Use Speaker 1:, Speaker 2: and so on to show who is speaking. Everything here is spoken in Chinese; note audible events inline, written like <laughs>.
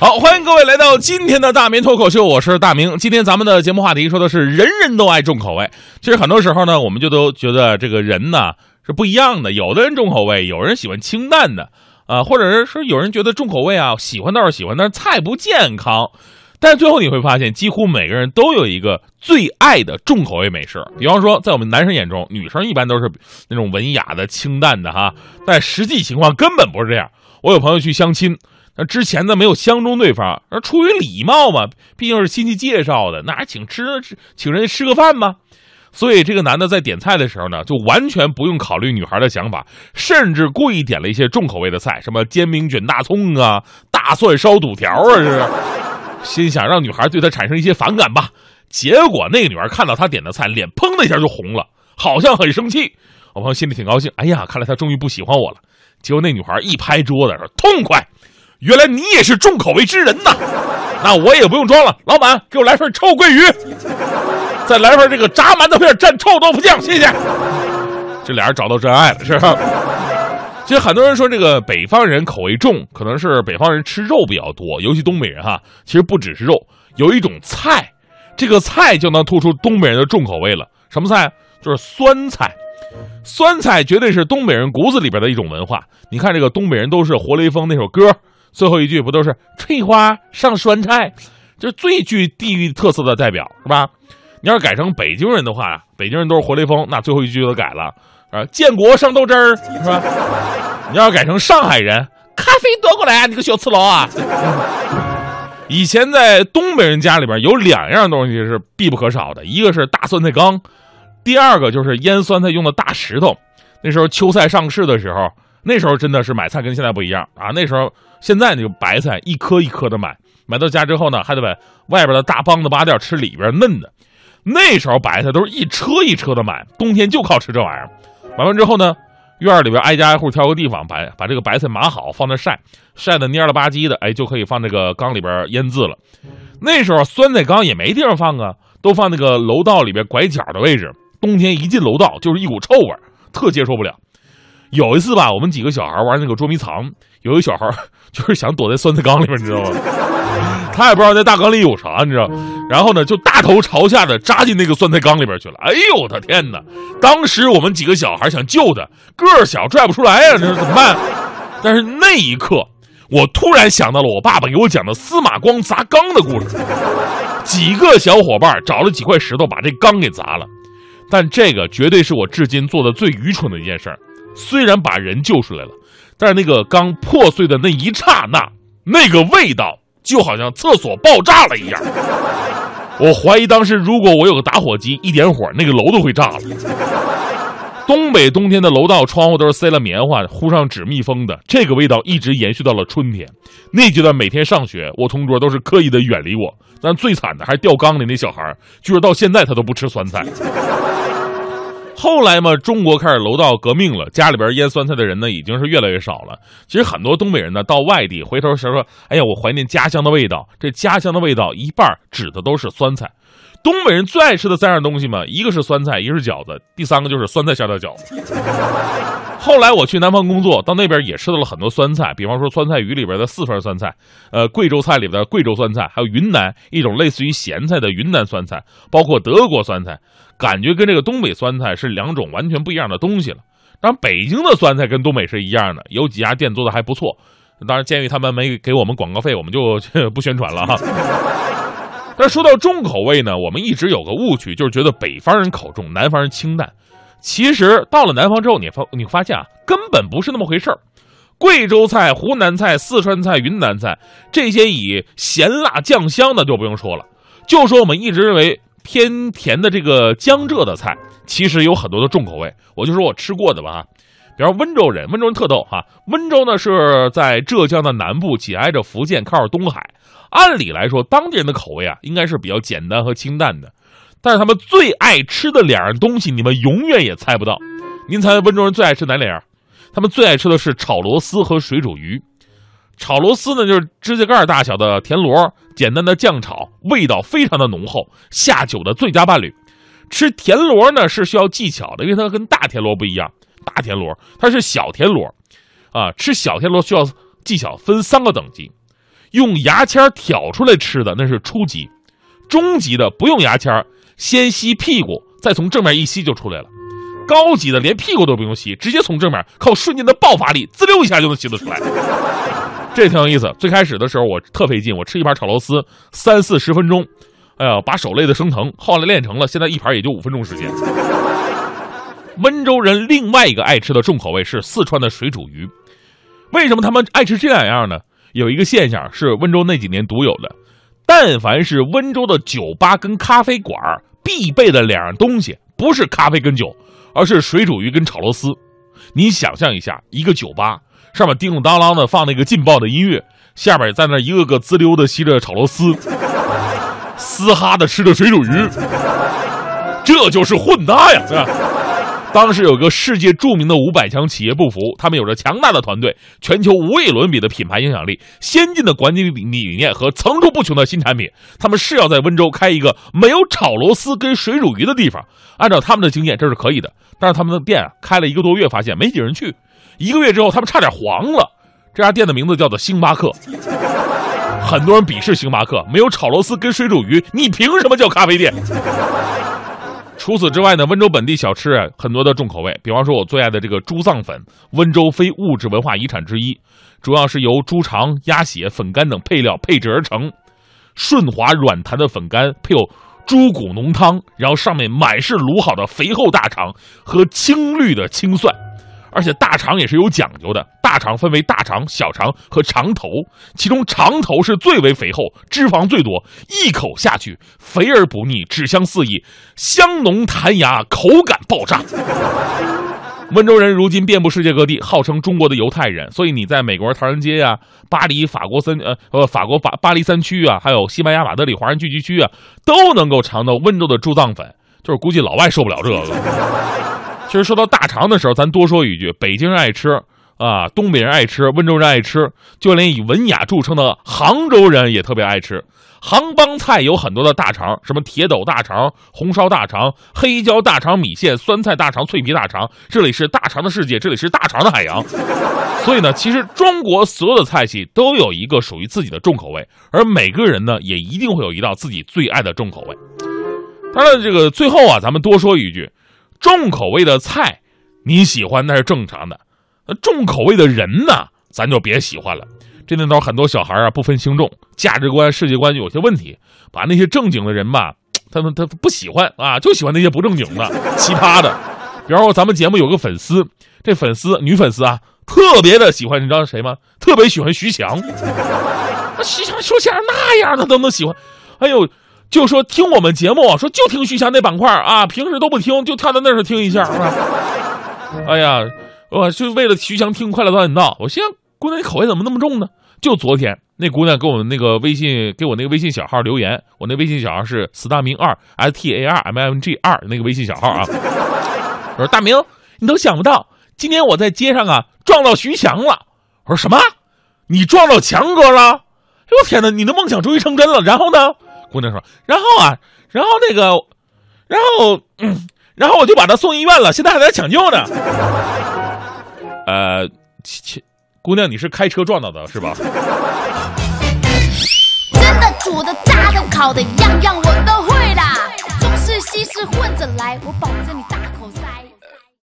Speaker 1: 好，欢迎各位来到今天的大明脱口秀，我是大明。今天咱们的节目话题说的是人人都爱重口味。其实很多时候呢，我们就都觉得这个人呢是不一样的，有的人重口味，有人喜欢清淡的，啊，或者是说有人觉得重口味啊，喜欢倒是喜欢，但是菜不健康。但是最后你会发现，几乎每个人都有一个最爱的重口味美食。比方说，在我们男生眼中，女生一般都是那种文雅的、清淡的哈，但实际情况根本不是这样。我有朋友去相亲。那之前呢没有相中对方，而出于礼貌嘛，毕竟是亲戚介绍的，那还请吃请人家吃个饭吗？所以这个男的在点菜的时候呢，就完全不用考虑女孩的想法，甚至故意点了一些重口味的菜，什么煎饼卷大葱啊、大蒜烧肚条啊，这是心想让女孩对他产生一些反感吧。结果那个女孩看到他点的菜，脸砰的一下就红了，好像很生气。我朋友心里挺高兴，哎呀，看来他终于不喜欢我了。结果那女孩一拍桌子说：“痛快！”原来你也是重口味之人呐，那我也不用装了。老板，给我来份臭鳜鱼，再来份这个炸馒头片蘸臭豆腐酱，谢谢。这俩人找到真爱了，是吧？其实很多人说这个北方人口味重，可能是北方人吃肉比较多，尤其东北人哈。其实不只是肉，有一种菜，这个菜就能突出东北人的重口味了。什么菜？就是酸菜。酸菜绝对是东北人骨子里边的一种文化。你看这个东北人都是活雷锋那首歌。最后一句不都是翠花上酸菜，这最具地域特色的代表是吧？你要是改成北京人的话，北京人都是活雷锋，那最后一句就改了啊，建国上豆汁儿是吧？你要是改成上海人，咖啡端过来啊，你个小刺挠啊！以前在东北人家里边有两样东西是必不可少的，一个是大酸菜缸，第二个就是腌酸菜用的大石头。那时候秋菜上市的时候，那时候真的是买菜跟现在不一样啊，那时候。现在那个白菜一颗一颗的买，买到家之后呢，还得把外边的大帮子扒掉，吃里边嫩的。那时候白菜都是一车一车的买，冬天就靠吃这玩意儿。买完之后呢，院里边挨家挨户挑个地方，把把这个白菜码好，放那晒，晒的蔫了吧唧的，哎，就可以放这个缸里边腌制了。那时候酸菜缸也没地方放啊，都放那个楼道里边拐角的位置。冬天一进楼道就是一股臭味，特接受不了。有一次吧，我们几个小孩玩那个捉迷藏，有一小孩 <laughs> 就是想躲在酸菜缸里面，你知道吗？<laughs> 他也不知道那大缸里有啥，你知道？然后呢，就大头朝下的扎进那个酸菜缸里边去了。哎呦我的天哪！当时我们几个小孩想救他，个儿小拽不出来呀，这怎么办？但是那一刻，我突然想到了我爸爸给我讲的司马光砸缸的故事。几个小伙伴找了几块石头把这缸给砸了，但这个绝对是我至今做的最愚蠢的一件事儿。虽然把人救出来了，但是那个缸破碎的那一刹那，那个味道就好像厕所爆炸了一样。我怀疑当时如果我有个打火机，一点火，那个楼都会炸了。东北冬天的楼道窗户都是塞了棉花、糊上纸密封的，这个味道一直延续到了春天。那阶段每天上学，我同桌都是刻意的远离我，但最惨的还是掉缸里那小孩，据说到现在他都不吃酸菜。后来嘛，中国开始楼道革命了，家里边腌酸菜的人呢，已经是越来越少了。其实很多东北人呢，到外地回头时说：“哎呀，我怀念家乡的味道。”这家乡的味道一半指的都是酸菜。东北人最爱吃的三样东西嘛，一个是酸菜，一个是饺子，第三个就是酸菜馅的饺子。后来我去南方工作，到那边也吃到了很多酸菜，比方说酸菜鱼里边的四川酸菜，呃，贵州菜里边的贵州酸菜，还有云南一种类似于咸菜的云南酸菜，包括德国酸菜。感觉跟这个东北酸菜是两种完全不一样的东西了。当然，北京的酸菜跟东北是一样的，有几家店做的还不错。当然，鉴于他们没给我们广告费，我们就不宣传了哈。<laughs> 但说到重口味呢，我们一直有个误区，就是觉得北方人口重，南方人清淡。其实到了南方之后，你发你发现啊，根本不是那么回事儿。贵州菜、湖南菜、四川菜、云南菜这些以咸辣酱香的就不用说了，就说我们一直认为。偏甜的这个江浙的菜，其实有很多的重口味。我就说我吃过的吧，比方温州人，温州人特逗哈。温州呢是在浙江的南部，紧挨着福建，靠着东海。按理来说，当地人的口味啊，应该是比较简单和清淡的。但是他们最爱吃的两样东西，你们永远也猜不到。您猜温州人最爱吃哪两样？他们最爱吃的是炒螺丝和水煮鱼。炒螺丝呢，就是指甲盖大小的田螺，简单的酱炒，味道非常的浓厚，下酒的最佳伴侣。吃田螺呢是需要技巧的，因为它跟大田螺不一样，大田螺它是小田螺，啊，吃小田螺需要技巧，分三个等级。用牙签挑出来吃的那是初级，中级的不用牙签，先吸屁股，再从正面一吸就出来了。高级的连屁股都不用吸，直接从正面靠瞬间的爆发力，滋溜一下就能吸得出来。这挺有意思。最开始的时候我特费劲，我吃一盘炒螺丝三四十分钟，哎呀，把手累得生疼。后来练成了，现在一盘也就五分钟时间。温州人另外一个爱吃的重口味是四川的水煮鱼。为什么他们爱吃这两样呢？有一个现象是温州那几年独有的，但凡是温州的酒吧跟咖啡馆必备的两样东西，不是咖啡跟酒，而是水煮鱼跟炒螺丝。你想象一下，一个酒吧上面叮叮当啷的放那个劲爆的音乐，下边在那一个个滋溜的吸着炒螺丝，嘶哈的吃着水煮鱼，这就是混搭呀，对吧？当时有个世界著名的五百强企业不服，他们有着强大的团队、全球无与伦比的品牌影响力、先进的管理理理念和层出不穷的新产品。他们是要在温州开一个没有炒螺丝跟水煮鱼的地方。按照他们的经验，这是可以的。但是他们的店啊开了一个多月，发现没几人去。一个月之后，他们差点黄了。这家店的名字叫做星巴克。很多人鄙视星巴克，没有炒螺丝跟水煮鱼，你凭什么叫咖啡店？除此之外呢，温州本地小吃啊很多的重口味，比方说我最爱的这个猪脏粉，温州非物质文化遗产之一，主要是由猪肠、鸭血、粉干等配料配制而成，顺滑软弹的粉干配有猪骨浓汤，然后上面满是卤好的肥厚大肠和青绿的青蒜。而且大肠也是有讲究的，大肠分为大肠、小肠和肠头，其中肠头是最为肥厚，脂肪最多，一口下去肥而不腻，脂香四溢，香浓弹牙，口感爆炸。温州人如今遍布世界各地，号称中国的犹太人，所以你在美国唐人街呀、巴黎法国三呃呃法国巴巴黎三区啊，还有西班牙马德里华人聚集区啊，都能够尝到温州的猪脏粉，就是估计老外受不了这个。其实说到大肠的时候，咱多说一句：北京人爱吃啊，东北人爱吃，温州人爱吃，就连以文雅著称的杭州人也特别爱吃。杭帮菜有很多的大肠，什么铁斗大肠、红烧大肠、黑椒大肠米线、酸菜大肠、脆皮大肠。这里是大肠的世界，这里是大肠的海洋。所以呢，其实中国所有的菜系都有一个属于自己的重口味，而每个人呢，也一定会有一道自己最爱的重口味。当然，这个最后啊，咱们多说一句。重口味的菜，你喜欢那是正常的。那重口味的人呢，咱就别喜欢了。这年头很多小孩啊，不分轻重，价值观、世界观有些问题，把那些正经的人吧，他们他不喜欢啊，就喜欢那些不正经的、奇葩的。比方说，咱们节目有个粉丝，这粉丝女粉丝啊，特别的喜欢，你知道谁吗？特别喜欢徐翔。<laughs> 徐翔说起来那样的都能喜欢，哎呦。就说听我们节目，说就听徐翔那板块啊，平时都不听，就跳到那儿听一下。哎呀，我就为了徐翔听《快乐大本营》。我心想，姑娘，你口味怎么那么重呢？就昨天那姑娘给我们那个微信，给我那个微信小号留言，我那微信小号是 s 大明二 s t a r m m g 二那个微信小号啊。我说大明，你都想不到，今天我在街上啊撞到徐翔了。我说什么？你撞到强哥了？哎呦天哪，你的梦想终于成真了。然后呢？姑娘说：“然后啊，然后那个，然后，嗯，然后我就把他送医院了，现在还在抢救呢。呃，切，姑娘，你是开车撞到的是吧？
Speaker 2: 真的煮的、炸的、烤的，样样我都会啦。中式西式混着来，我保证你大口塞。